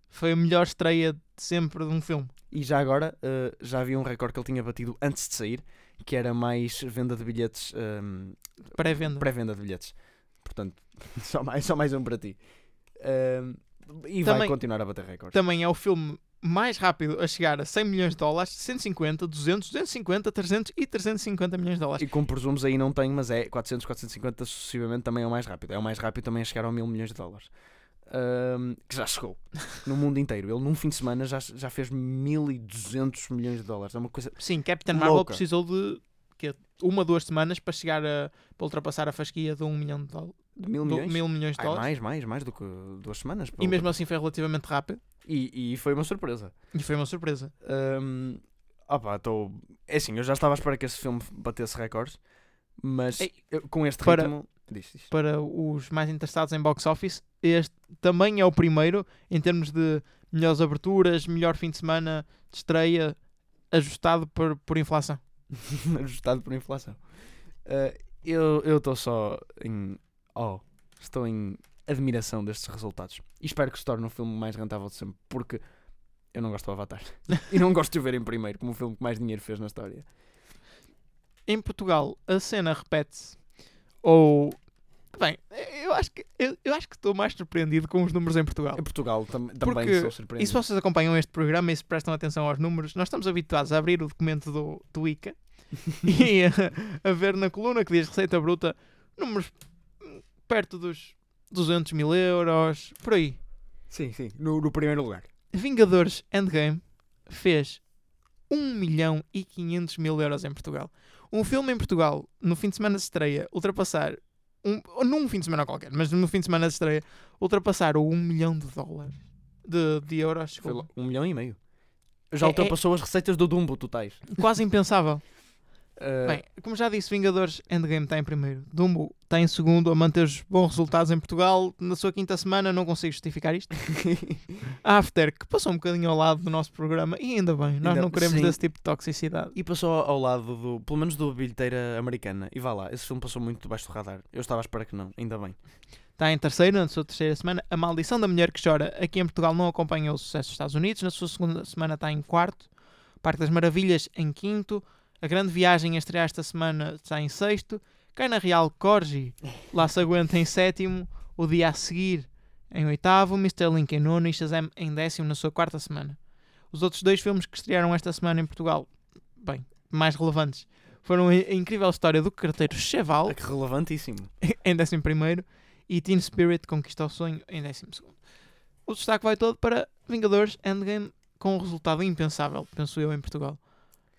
Foi a melhor estreia de sempre de um filme. E já agora, eh, já havia um recorde que ele tinha batido antes de sair, que era mais venda de bilhetes, ehm, Pré-venda. pré-venda de bilhetes. Portanto, só mais, só mais um para ti. Ehm, e vai Também- continuar a bater recordes. Também é o filme mais rápido a chegar a 100 milhões de dólares, 150, 200, 250, 300 e 350 milhões de dólares. E como presumos aí não tem, mas é 400, 450 sucessivamente também é o mais rápido. É o mais rápido também a chegar ao mil milhões de dólares. Ehm, que já chegou no mundo inteiro. Ele num fim de semana já, já fez 1200 milhões de dólares. É uma coisa. Sim, Captain Marvel Louca. precisou de quê? uma, duas semanas para chegar a para ultrapassar a fasquia de um milhão de dólares. De mil milhões? mil milhões de dólares. mais, mais, mais do que duas semanas. E mesmo assim foi relativamente rápido. e, e foi uma surpresa. E foi uma surpresa. Hum, opá, tô... É assim, eu já estava a esperar que esse filme batesse recordes, mas Ei, com este para- ritmo. Diz, diz. Para os mais interessados em box office, este também é o primeiro em termos de melhores aberturas, melhor fim de semana de estreia, ajustado por, por inflação. Ajustado por inflação. Ah, eu estou só em. Oh, estou em admiração destes resultados. E espero que se torne o filme mais rentável de sempre, porque eu não gosto do Avatar. e não gosto de o ver em primeiro, como o filme que mais dinheiro fez na história. Em Portugal, a cena repete-se. Ou. Bem, eu acho que eu, eu acho que estou mais surpreendido com os números em Portugal. Em Portugal tam também Porque- sou E se surpreendido. vocês acompanham este programa e se prestam atenção aos números, nós estamos habituados a abrir o documento do, do ICA e a, a ver na coluna que diz Receita Bruta números perto dos 200 mil euros, por aí. Sim, sim, no, no primeiro lugar. Vingadores Endgame fez 1 milhão e 500 mil euros em Portugal. Um filme em Portugal, no fim de semana de estreia, ultrapassar, um, num fim de semana qualquer, mas no fim de semana de estreia, ultrapassar o 1 milhão de dólares, de, de euros, Foi um milhão e meio. Já É- ultrapassou as receitas do Dumbo totais. quase impensável. Ah, Bem, como já disse, Vingadores Endgame está em primeiro. Dumbo está em segundo a manter os bons resultados em Portugal. Na sua quinta semana, não consigo justificar isto. After, que passou um bocadinho ao lado do nosso programa, e ainda bem, nós Ainda- não queremos sim. desse tipo de toxicidade. e passou ao lado do, pelo menos do bilheteira americana. E vá lá, esse filme passou muito debaixo do radar. Eu estava à espera que não, ainda bem. está em terceiro, na sua terceira semana. A Maldição da Mulher que Chora, aqui em Portugal, não acompanha o sucesso dos Estados Unidos. Na sua segunda semana está em quarto. Parque das Maravilhas em quinto. A Grande Viagem a estrear esta semana está em sexto. Cai na Real Corgi, lá se aguenta em sétimo. O dia a seguir em oitavo. Mr. Link em nono e Shazam em décimo na sua quarta semana. Os outros dois filmes que estrearam esta semana em Portugal, bem, mais relevantes, foram a incrível história do carteiro Cheval É que relevantíssimo. em 11 e Teen Spirit Conquista o Sonho em 12. O destaque vai todo para Vingadores Endgame com um resultado impensável, penso eu, em Portugal.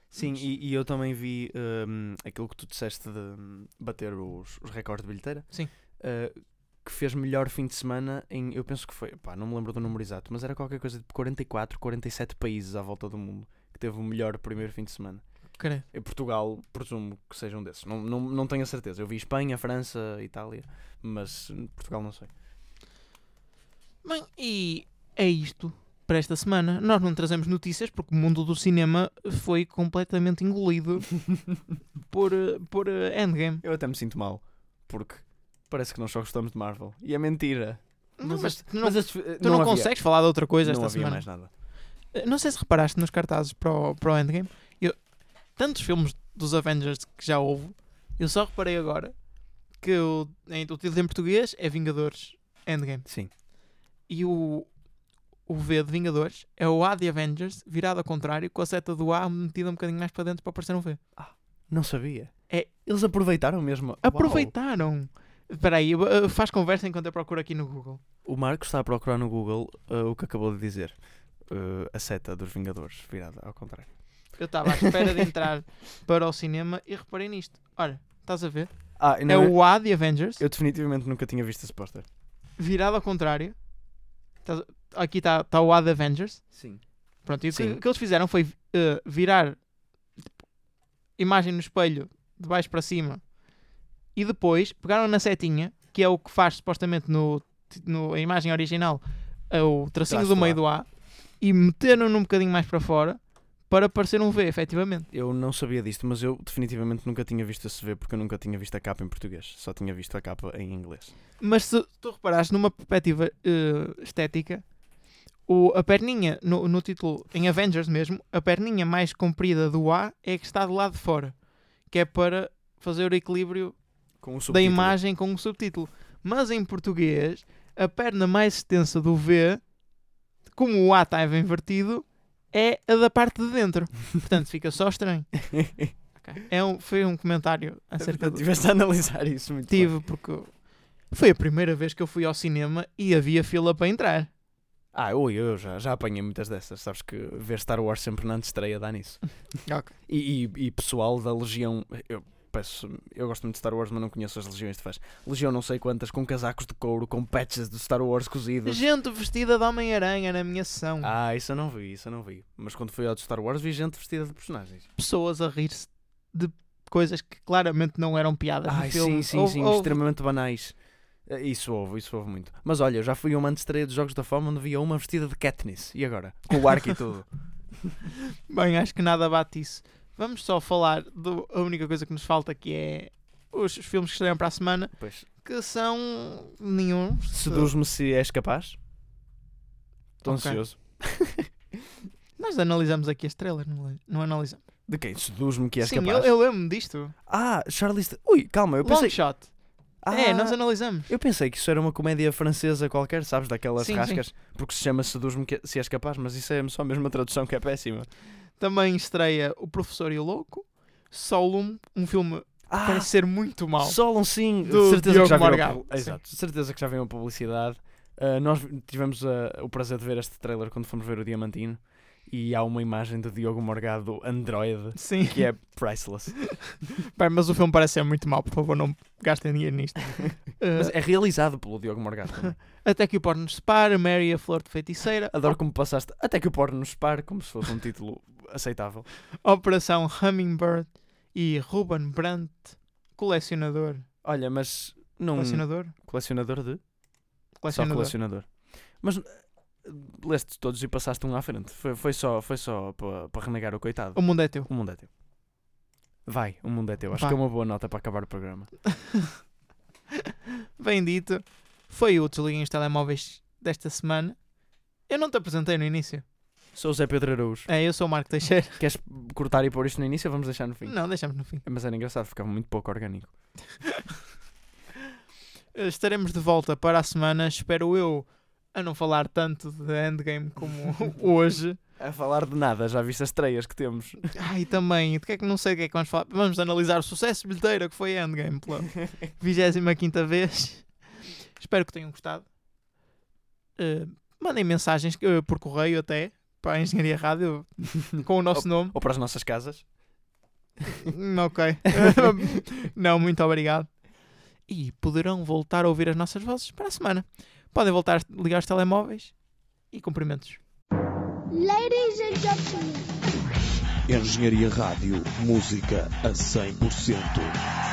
Sim, e, e eu também vi hum, aquilo que tu disseste de bater os, os recordes de bilheteira. Sim. Uh, que fez melhor fim de semana em, eu penso que foi, pá, não me lembro do número exato, mas era qualquer coisa de 44, 47 países à volta do mundo que teve o melhor primeiro fim de semana. Em Portugal, presumo que sejam desses. Não, não, não tenho a certeza. Eu vi Espanha, França, Itália, mas hum, Portugal não sei. Bem, e é isto para esta semana. Nós não trazemos notícias porque o mundo do cinema foi completamente engolido por, eh, por eh, Endgame. Eu até me sinto mal, porque parece que nós só gostamos de Marvel. E é mentira. Não, mas tu não, este- tu não, havia- consegues falar de outra coisa Não esta havia semana. mais nada. Eh, Não sei se reparaste nos cartazes para o, para o Endgame. Eu, tantos filmes dos Avengers que já houve, eu só reparei agora que o, em, o título em português é Vingadores Endgame. Sim. E o, o V de Vingadores é o A de Avengers virado ao contrário, com a seta do A metida um bocadinho mais para dentro para parecer um V. Não sabia. É- Eles aproveitaram mesmo. Aproveitaram! Espera aí, eu- eu- faz conversa enquanto eu procuro aqui no Google. O Marco está a procurar no Google uh, o que acabou de dizer. Uh, a seta dos Vingadores, virada ao contrário. Eu estava à espera de entrar para o cinema e reparei nisto. Olha, estás a ver? Ah, É não, o A de Avengers. Eu definitivamente nunca tinha visto esse póster. virado ao contrário. Aqui está tá o A de Avengers. Sim. Pronto, e o que, que eles fizeram foi eh, virar tipo, imagem no espelho de baixo para cima e depois pegaram na setinha, que é o que faz supostamente no, no a imagem original é o tracinho Traço do meio do A e meteram-no um bocadinho mais para fora para parecer um V, efetivamente. Eu não sabia disto, mas eu definitivamente nunca tinha visto esse V porque eu nunca tinha visto a capa em português. Só tinha visto a capa em inglês. Mas se tu reparares numa perspectiva eh, estética, o, a perninha, no, no título, em Avengers mesmo, a perninha mais comprida do A é a que está do lado de fora, que é para fazer o equilíbrio da imagem com o subtítulo. Mas em português, a perna mais extensa do V, como o A estava invertido, é a da parte de dentro. Portanto, fica só estranho. Ok. É um, foi um comentário acerca do, Tiveste a analisar isso muito bem. Tive, porque foi a primeira vez que eu fui ao cinema e havia fila para entrar. Ah, ui, eu já, já apanhei muitas dessas. Sabes que ver Star Wars sempre na antestreia dá nisso. Ok. E, e, e pessoal da Legião. Eu peço. Eu gosto muito de Star Wars, mas não conheço as legiões de fãs. Legião não sei quantas, com casacos de couro, com patches do Star Wars cozidos. Gente vestida de Homem-Aranha na minha sessão. Ah, isso eu não vi, isso eu não vi. Mas quando fui ao de Star Wars vi gente vestida de personagens. Pessoas a rir-se de coisas que claramente não eram piadas no Ai, filme. sim, sim, Houve- sim, houve- extremamente banais. Eh, Isso houve, isso houve muito. Mas olha, eu já fui a uma antestreia dos Jogos da Fama onde via uma vestida de Katniss. E agora? Com o arco e tudo. Bem, acho que nada bate isso. Vamos só falar da única coisa que nos falta que é os filmes que estreiam para a semana, Pois, que são nenhum. seduz-me se és capaz. Estou Ok. ansioso. Nós analisamos aqui as trailers, não, não analisamos. De quem? Seduz-me que és Sim, eu, capaz. eu lembro-me disto. Ah, Charlize... Ui, calma, eu Long pensei... shot. Ah, É, nós analisamos. Eu pensei que isso era uma comédia francesa qualquer, sabes? Daquelas Sim, sim. rascas. Porque se chama Seduz-me se és capaz, mas isso é só mesmo a tradução que é péssima. Também estreia O Professor e o Louco. Solum, um filme que Ah, parece ser muito mau. Solon sim, Do de certeza Diogo que já Morgado, sim. Exato, certeza que já viram a publicidade. Ah, nós tivemos ah, o prazer de ver este trailer quando fomos ver o Diamantino e há uma imagem do Diogo Morgado Android Sim, que é priceless. Bem, mas o filme parece ser muito mau, por favor, não gastem dinheiro nisto. Mas Uh, é realizado pelo Diogo Morgado também. até que o porno nos separa, Mary a Flor de Feiticeira, Adoro como passaste até que o porno nos pare como se fosse um título aceitável. Operação Hummingbird e Ruben Brandt, colecionador. Olha, mas não Colecionador? colecionador de só Colecionador. colecionador. Mas leste todos e passaste um à frente. Foi, foi só, foi só para para renegar o coitado. O mundo é teu. O mundo é teu. Vai, o mundo é teu. Acho que é uma boa nota para acabar o programa. Bem dito. foi o Desliguem os Telemóveis desta semana. Eu não te apresentei no início. Sou o Zé Pedro Araújo. É, eu sou o Marco Teixeira. Queres cortar e pôr isto no início ou vamos deixar no fim? Não, deixamos no fim. Mas era engraçado, ficava muito pouco orgânico. Estaremos de volta para a semana, espero eu, a não falar tanto de Endgame como hoje. A falar de nada, já viste as estreias que temos. Ai, também, de que é que não sei o que é que vamos falar. Vamos analisar o sucesso de bilheteira que foi Endgame pela 25 vez. Espero que tenham gostado. Eh, mandem mensagens eh, por correio até para a Engenharia Rádio com o nosso nome. Ou para as nossas casas. Hum, ok. não, muito obrigado. E poderão voltar a ouvir as nossas vozes para a semana. Podem voltar a ligar os telemóveis e cumprimentos. Ladies and gentlemen. Engenharia Rádio, música a 100%.